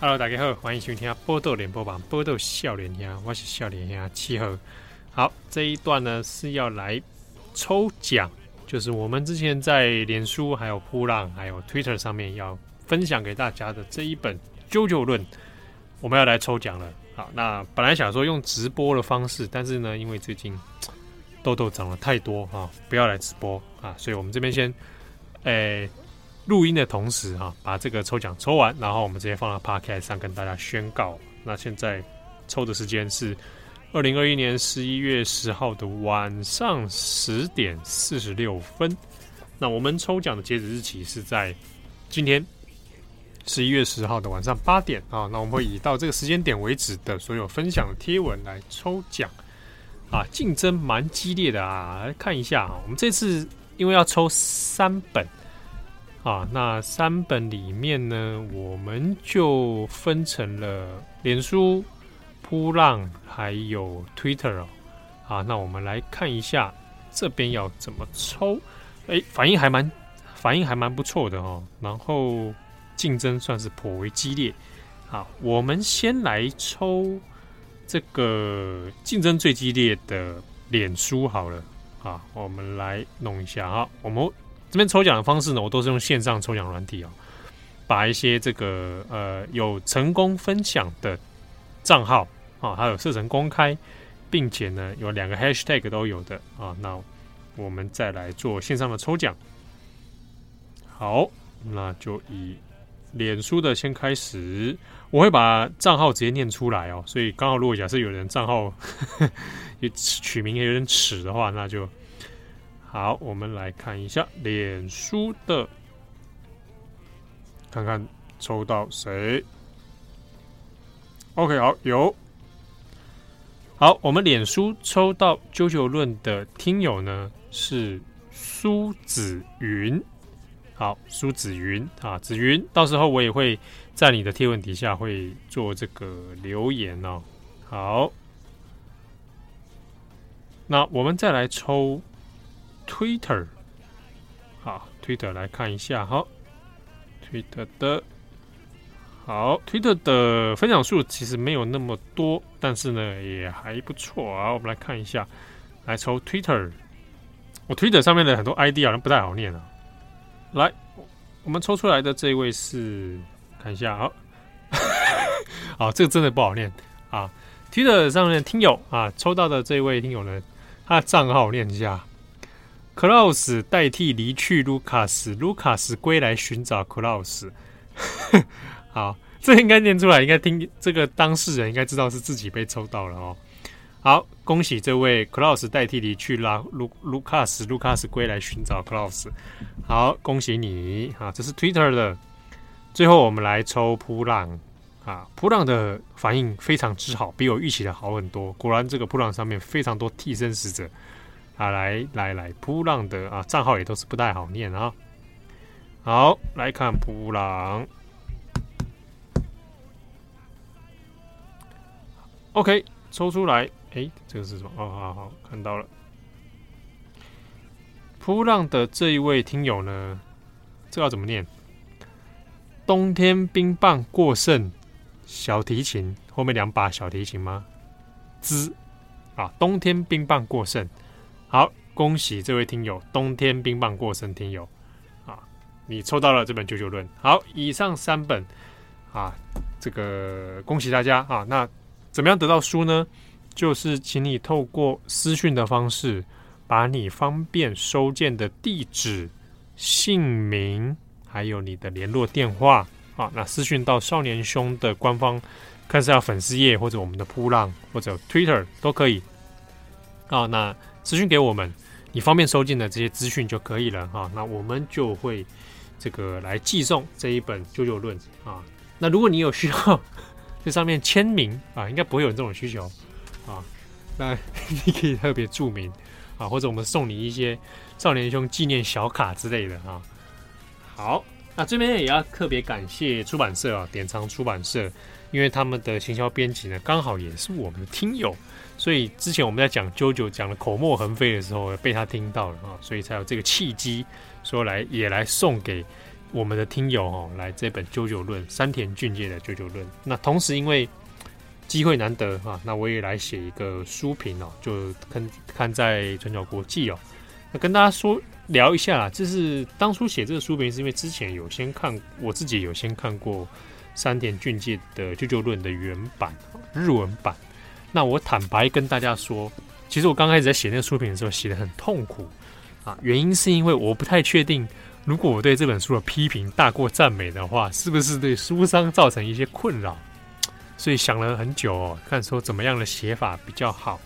Hello，大家好，欢迎收听《波豆联播榜》，波豆笑脸兄，我是笑脸兄七号。好，这一段呢是要来抽奖，就是我们之前在脸书、还有噗浪、还有 Twitter 上面要分享给大家的这一本《JoJo 论》，我们要来抽奖了。好，那本来想说用直播的方式，但是呢，因为最近痘痘长了太多哈、不要来直播啊，所以我们这边先，诶、录音的同时，哈，把这个抽奖抽完，然后我们直接放到 Podcast 上跟大家宣告。那现在抽的时间是二零二一年十一月十号的晚上十点四十六分。那我们抽奖的截止日期是在今天十一月十号的晚上八点啊。那我们会以到这个时间点为止的所有分享的贴文来抽奖啊，竞争蛮激烈的啊。来看一下啊，我们这次因为要抽三本。啊，那三本里面呢，我们就分成了脸书、扑浪还有 Twitter 哦。啊，那我们来看一下这边要怎么抽。哎，反应还蛮反应还蛮不错的哦。然后竞争算是颇为激烈。好，我们先来抽这个竞争最激烈的脸书好了。啊，我们来弄一下啊，我们。这边抽奖的方式呢，我都是用线上抽奖软体哦，把一些这个呃有成功分享的账号啊，还有设成公开，并且呢有两个 hashtag 都有的啊，那我们再来做线上的抽奖。好，那就以脸书的先开始，我会把账号直接念出来哦，所以刚好如果假设有人账号也 取名有点耻的话，那就。好，我们来看一下脸书的，看看抽到谁。OK，好，有。好，我们脸书抽到《JoJo 论》的听友呢是苏子云。好，苏子云啊，子云，到时候我也会在你的贴文底下会做这个留言哦。好，那我们再来抽。Twitter，好，Twitter 来看一下，哈，Twitter 的，好，Twitter 的分享数其实没有那么多，但是呢也还不错啊。我们来看一下，来抽 Twitter，我 Twitter 上面的很多 ID 好像不太好念啊。来，我们抽出来的这位是，看一下，好，好，这个真的不好念啊。Twitter 上面的听友啊，抽到的这位听友呢，他的账号念一下。克劳斯代替离去卢卡斯，卢卡斯归来寻找克劳斯。好，这应该念出来，应该听这个当事人应该知道是自己被抽到了哦。好，恭喜这位克劳斯代替离去拉卢卢卡斯，卢卡斯归来寻找克劳斯。好，恭喜你啊！这是 Twitter 的。最后我们来抽噗浪啊，噗浪的反应非常之好，比我预期的好很多。果然，这个噗浪上面非常多替身使者。啊，来来来，噗浪的啊账号也都是不太好念啊。好，来看噗浪。OK，抽出来，哎，这个是什么？哦，好好，看到了。噗浪的这一位听友呢，这要怎么念？冬天冰棒过剩，小提琴后面两把小提琴吗？滋啊，冬天冰棒过剩。好，恭喜这位听友，冬天冰棒过生听友啊，你抽到了这本《九九论》。好，以上三本啊，这个恭喜大家啊。那怎么样得到书呢？就是请你透过私讯的方式，把你方便收件的地址、姓名，还有你的联络电话啊，那私讯到少年兄的官方，看是要粉丝页或者我们的噗浪或者 Twitter 都可以啊。那资讯给我们，你方便收件的这些资讯就可以了哈。那我们就会这个来寄送这一本《九九论》啊。那如果你有需要这上面签名啊，应该不会有这种需求啊。那 你可以特别注明啊，或者我们送你一些少年兄纪念小卡之类的啊。好，那这边也要特别感谢出版社啊，典藏出版社，因为他们的行销编辑呢，刚好也是我们的听友。所以之前我们在讲啾啾讲的口沫横飞的时候，被他听到了啊，所以才有这个契机，说来也来送给我们的听友哦来这本《九九论》山田俊介的《九九论》。那同时因为机会难得啊，那我也来写一个书评哦，就看看在转角国际哦，那跟大家说聊一下啦，就是当初写这个书评是因为之前有先看，我自己有先看过山田俊介的《舅舅论》的原版日文版。那我坦白跟大家说，其实我刚开始在写那个书评的时候，写的很痛苦啊。原因是因为我不太确定，如果我对这本书的批评大过赞美的话，是不是对书商造成一些困扰？所以想了很久哦，看说怎么样的写法比较好。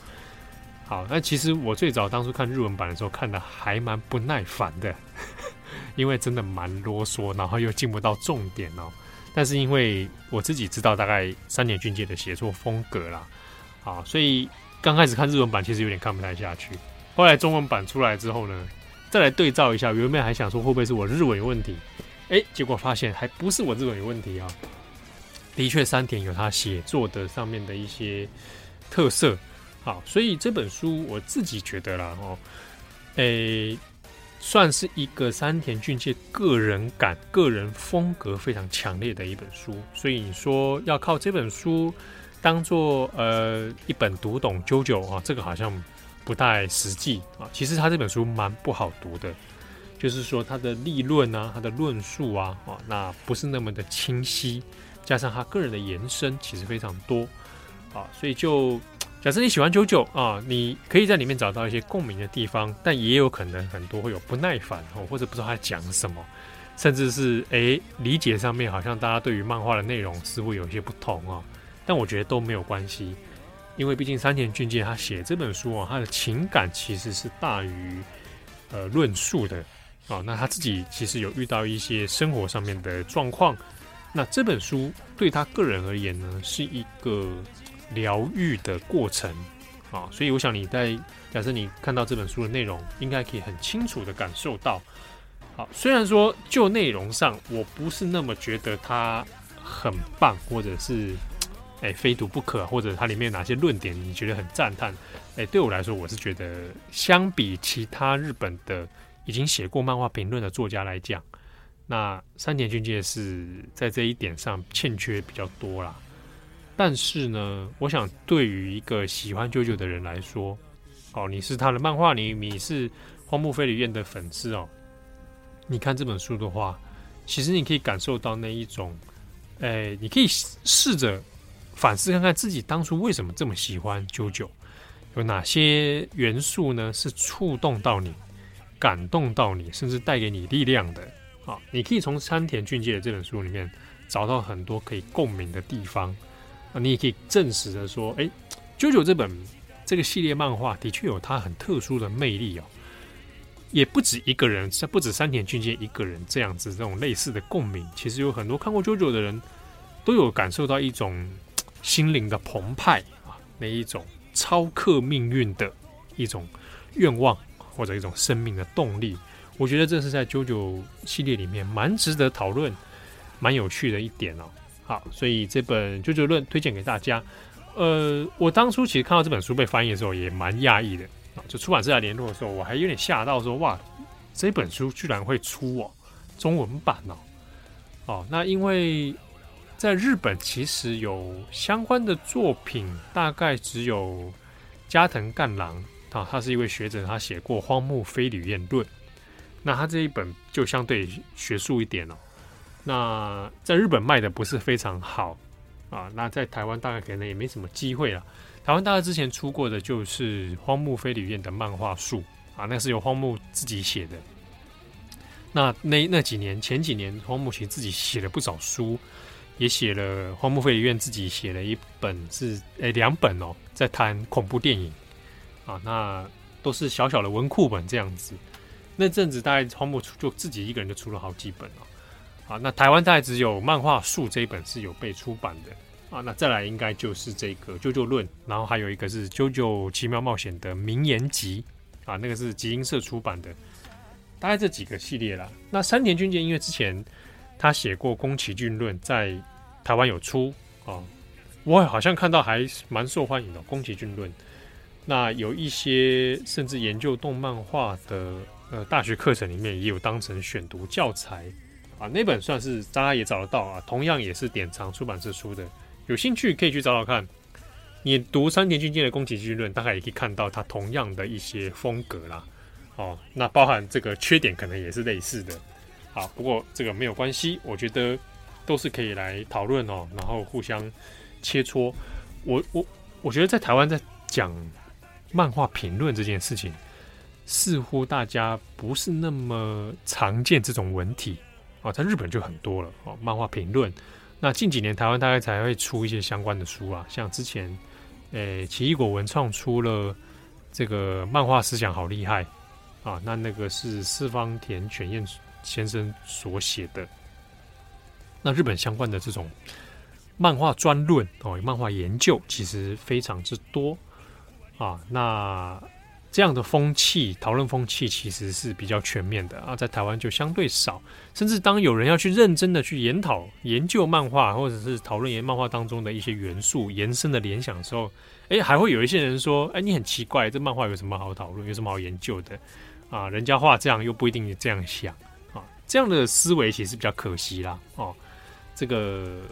好，那其实我最早当初看日文版的时候，看的还蛮不耐烦的，因为真的蛮啰嗦，然后又进不到重点哦。但是因为我自己知道大概三田俊介的写作风格啦。好，所以刚开始看日文版其实有点看不太下去。后来中文版出来之后呢，再来对照一下，原本还想说会不会是我日文有问题，哎，结果发现还不是我日文有问题啊。的确，三田有他写作的上面的一些特色。好，所以这本书我自己觉得啦，哦，诶，算是一个山田俊介个人感、个人风格非常强烈的一本书。所以你说要靠这本书。当做呃一本读懂 JoJo 啊，这个好像不太实际啊。其实他这本书蛮不好读的，就是说他的立论啊，他的论述啊，啊，那不是那么的清晰，加上他个人的延伸其实非常多啊，所以就假设你喜欢 JoJo 啊，你可以在里面找到一些共鸣的地方，但也有可能很多会有不耐烦哦，或者不知道他讲什么，甚至是诶理解上面好像大家对于漫画的内容似乎有一些不同啊。但我觉得都没有关系，因为毕竟山田俊介他写这本书啊，他的情感其实是大于呃论述的啊。那他自己其实有遇到一些生活上面的状况，那这本书对他个人而言呢，是一个疗愈的过程啊。所以我想你在假设你看到这本书的内容，应该可以很清楚的感受到。好，虽然说就内容上我不是那么觉得它很棒，或者是。哎、欸，非读不可，或者它里面有哪些论点你觉得很赞叹？哎、欸，对我来说，我是觉得相比其他日本的已经写过漫画评论的作家来讲，那山田俊介是在这一点上欠缺比较多啦。但是呢，我想对于一个喜欢 JoJo 的人来说，哦，你是他的漫画，你你是荒木飞吕彦的粉丝哦，你看这本书的话，其实你可以感受到那一种，哎、你可以试着。反思看看自己当初为什么这么喜欢 JoJo，有哪些元素呢？是触动到你、感动到你，甚至带给你力量的。啊，你可以从山田俊介的这本书里面找到很多可以共鸣的地方。啊，你也可以证实的说，哎，JoJo 这本这个系列漫画的确有它很特殊的魅力哦。也不止一个人，不止山田俊介一个人这样子这种类似的共鸣。其实有很多看过 JoJo 的人都有感受到一种。心灵的澎湃啊，那一种超克命运的一种愿望，或者一种生命的动力，我觉得这是在 JoJo 系列里面蛮值得讨论、蛮有趣的一点哦。好，所以这本《JoJo 论》推荐给大家。呃，我当初其实看到这本书被翻译的时候，也蛮讶异的啊。就出版社来联络的时候，我还有点吓到，说哇，这本书居然会出哦，中文版哦。哦，那因为。在日本，其实有相关的作品，大概只有加藤干郎啊，他是一位学者，他写过《荒木飞吕彦论》，那他这一本就相对学术一点哦。那在日本卖的不是非常好啊，那在台湾大概可能也没什么机会了。台湾大概之前出过的就是荒木飞吕彦的漫画书啊，那是由荒木自己写的。那那那几年前几年，荒木其实自己写了不少书。也写了荒木飞吕彦自己写了一本是诶两本哦，在谈恐怖电影啊，那都是小小的文库本这样子。那阵子大概荒木出就自己一个人就出了好几本哦。啊，那台湾大概只有漫画书这一本是有被出版的啊。那再来应该就是这个《啾啾论》，然后还有一个是《啾啾奇妙冒险》的名言集啊，那个是集英社出版的。大概这几个系列啦。那山田俊介因为之前。他写过《宫崎骏论》，在台湾有出啊，我好像看到还蛮受欢迎的《宫崎骏论》。那有一些甚至研究动漫画的呃大学课程里面也有当成选读教材啊，那本算是大家也找得到啊，同样也是典藏出版社出的，有兴趣可以去找找看。你读山田俊介的宫崎骏论，大概也可以看到他同样的一些风格啦。哦，那包含这个缺点可能也是类似的。好，不过这个没有关系，我觉得都是可以来讨论哦，然后互相切磋。我我我觉得在台湾在讲漫画评论这件事情，似乎大家不是那么常见这种文体啊，在日本就很多了哦。漫画评论，那近几年台湾大概才会出一些相关的书啊，像之前。诶，奇异果文创出了这个漫画思想好厉害啊！那那个是四方田犬彦先生所写的。那日本相关的这种漫画专论哦，漫画研究其实非常之多啊。那这样的风气，讨论风气其实是比较全面的啊，在台湾就相对少。甚至当有人要去认真的去研讨、研究漫画，或者是讨论研漫画当中的一些元素、延伸的联想的时候，诶，还会有一些人说：“诶，你很奇怪，这漫画有什么好讨论？有什么好研究的？啊，人家画这样又不一定这样想啊，这样的思维其实比较可惜啦。哦，这个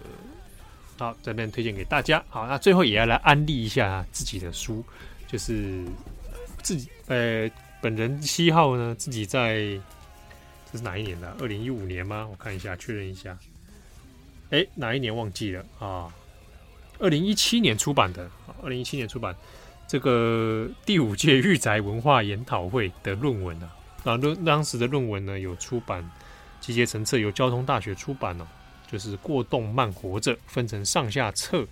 好，这边推荐给大家。好，那最后也要来安利一下自己的书，就是。自己呃，本人七号呢，自己在这是哪一年的？二零一五年吗？我看一下，确认一下。哎，哪一年忘记了啊？二零一七年出版的，二零一七年出版这个第五届御宅文化研讨会的论文啊，啊，论当时的论文呢有出版集结成册，由交通大学出版哦，就是过动慢活着，分成上下册，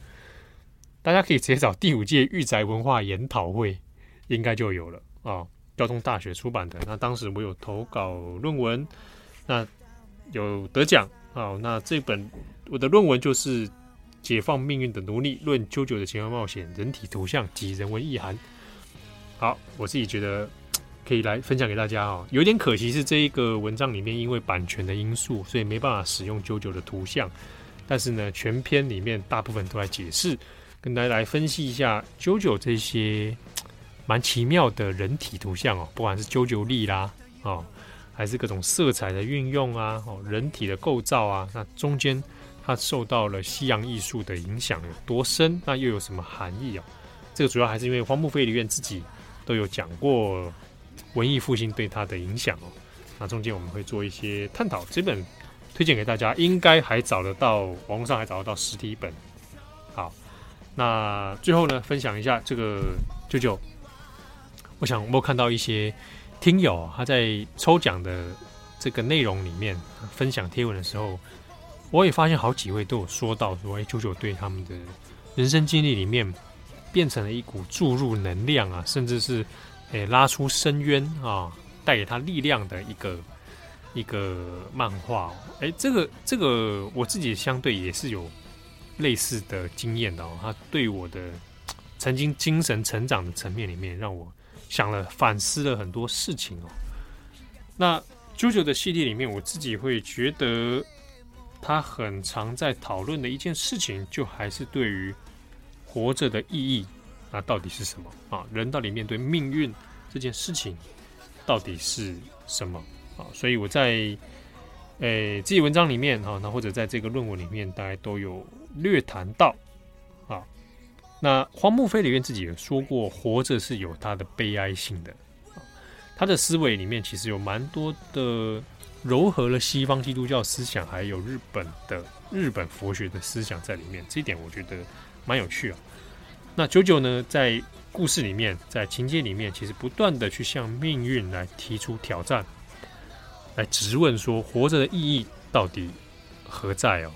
大家可以直接找第五届御宅文化研讨会。应该就有了啊！交通大学出版的，那当时我有投稿论文，那有得奖啊。那这本我的论文就是《解放命运的奴隶论：JoJo 的奇幻冒险人体图像及人文意涵》。好，我自己觉得可以来分享给大家啊。有点可惜是这一个文章里面因为版权的因素，所以没办法使用 JoJo 的图像。但是呢，全篇里面大部分都在解释，跟大家来分析一下 JoJo 这些。蛮奇妙的人体图像哦，不管是啾啾力啦，哦，还是各种色彩的运用啊，哦，人体的构造啊，那中间它受到了西洋艺术的影响有多深？那又有什么含义啊？这个主要还是因为荒木飞吕彦自己都有讲过文艺复兴对他的影响哦。那中间我们会做一些探讨，这本推荐给大家，应该还找得到，网络上还找得到实体本。好，那最后呢，分享一下这个啾啾。我想，我有看到一些听友他在抽奖的这个内容里面分享贴文的时候，我也发现好几位都有说到说，哎九九对他们的人生经历里面变成了一股注入能量啊，甚至是哎拉出深渊啊，带给他力量的一个一个漫画。哎，这个这个我自己相对也是有类似的经验的哦，他对我的曾经精神成长的层面里面让我。想了反思了很多事情哦。那 JoJo 的系列里面，我自己会觉得他很常在讨论的一件事情，就还是对于活着的意义，那到底是什么啊？人到底面对命运这件事情到底是什么啊？所以我在诶自己文章里面哈，那或者在这个论文里面，大家都有略谈到。那荒木飞吕彦自己也说过，活着是有他的悲哀性的。他的思维里面其实有蛮多的糅合了西方基督教思想，还有日本的日本佛学的思想在里面。这一点我觉得蛮有趣啊。那九九呢，在故事里面，在情节里面，其实不断的去向命运来提出挑战，来质问说，活着的意义到底何在哦？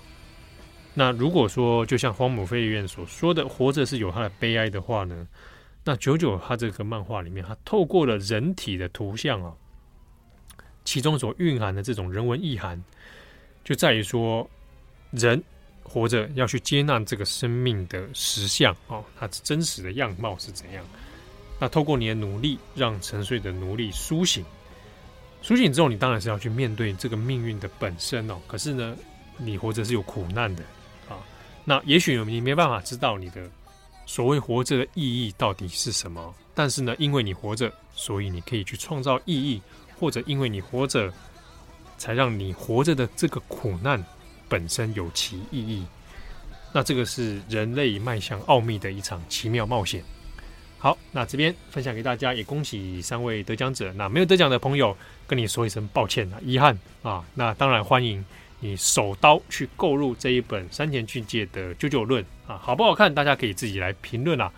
那如果说，就像荒木飞吕彦所说的，活着是有他的悲哀的话呢？那九九他这个漫画里面，他透过了人体的图像啊，其中所蕴含的这种人文意涵，就在于说，人活着要去接纳这个生命的实相哦，它真实的样貌是怎样？那透过你的努力，让沉睡的奴隶苏醒，苏醒之后，你当然是要去面对这个命运的本身哦。可是呢，你活着是有苦难的。那也许你没办法知道你的所谓活着的意义到底是什么，但是呢，因为你活着，所以你可以去创造意义，或者因为你活着，才让你活着的这个苦难本身有其意义。那这个是人类迈向奥秘的一场奇妙冒险。好，那这边分享给大家，也恭喜三位得奖者。那没有得奖的朋友，跟你说一声抱歉啊，遗憾啊。那当然欢迎你手刀去购入这一本山田俊介的《九九论》啊，好不好看？大家可以自己来评论啊。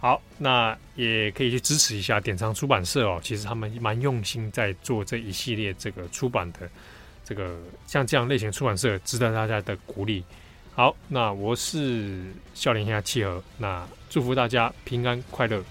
好，那也可以去支持一下典藏出版社哦。其实他们蛮用心在做这一系列这个出版的，这个像这样类型出版社值得大家的鼓励。好，那我是笑脸下契合，那祝福大家平安快乐。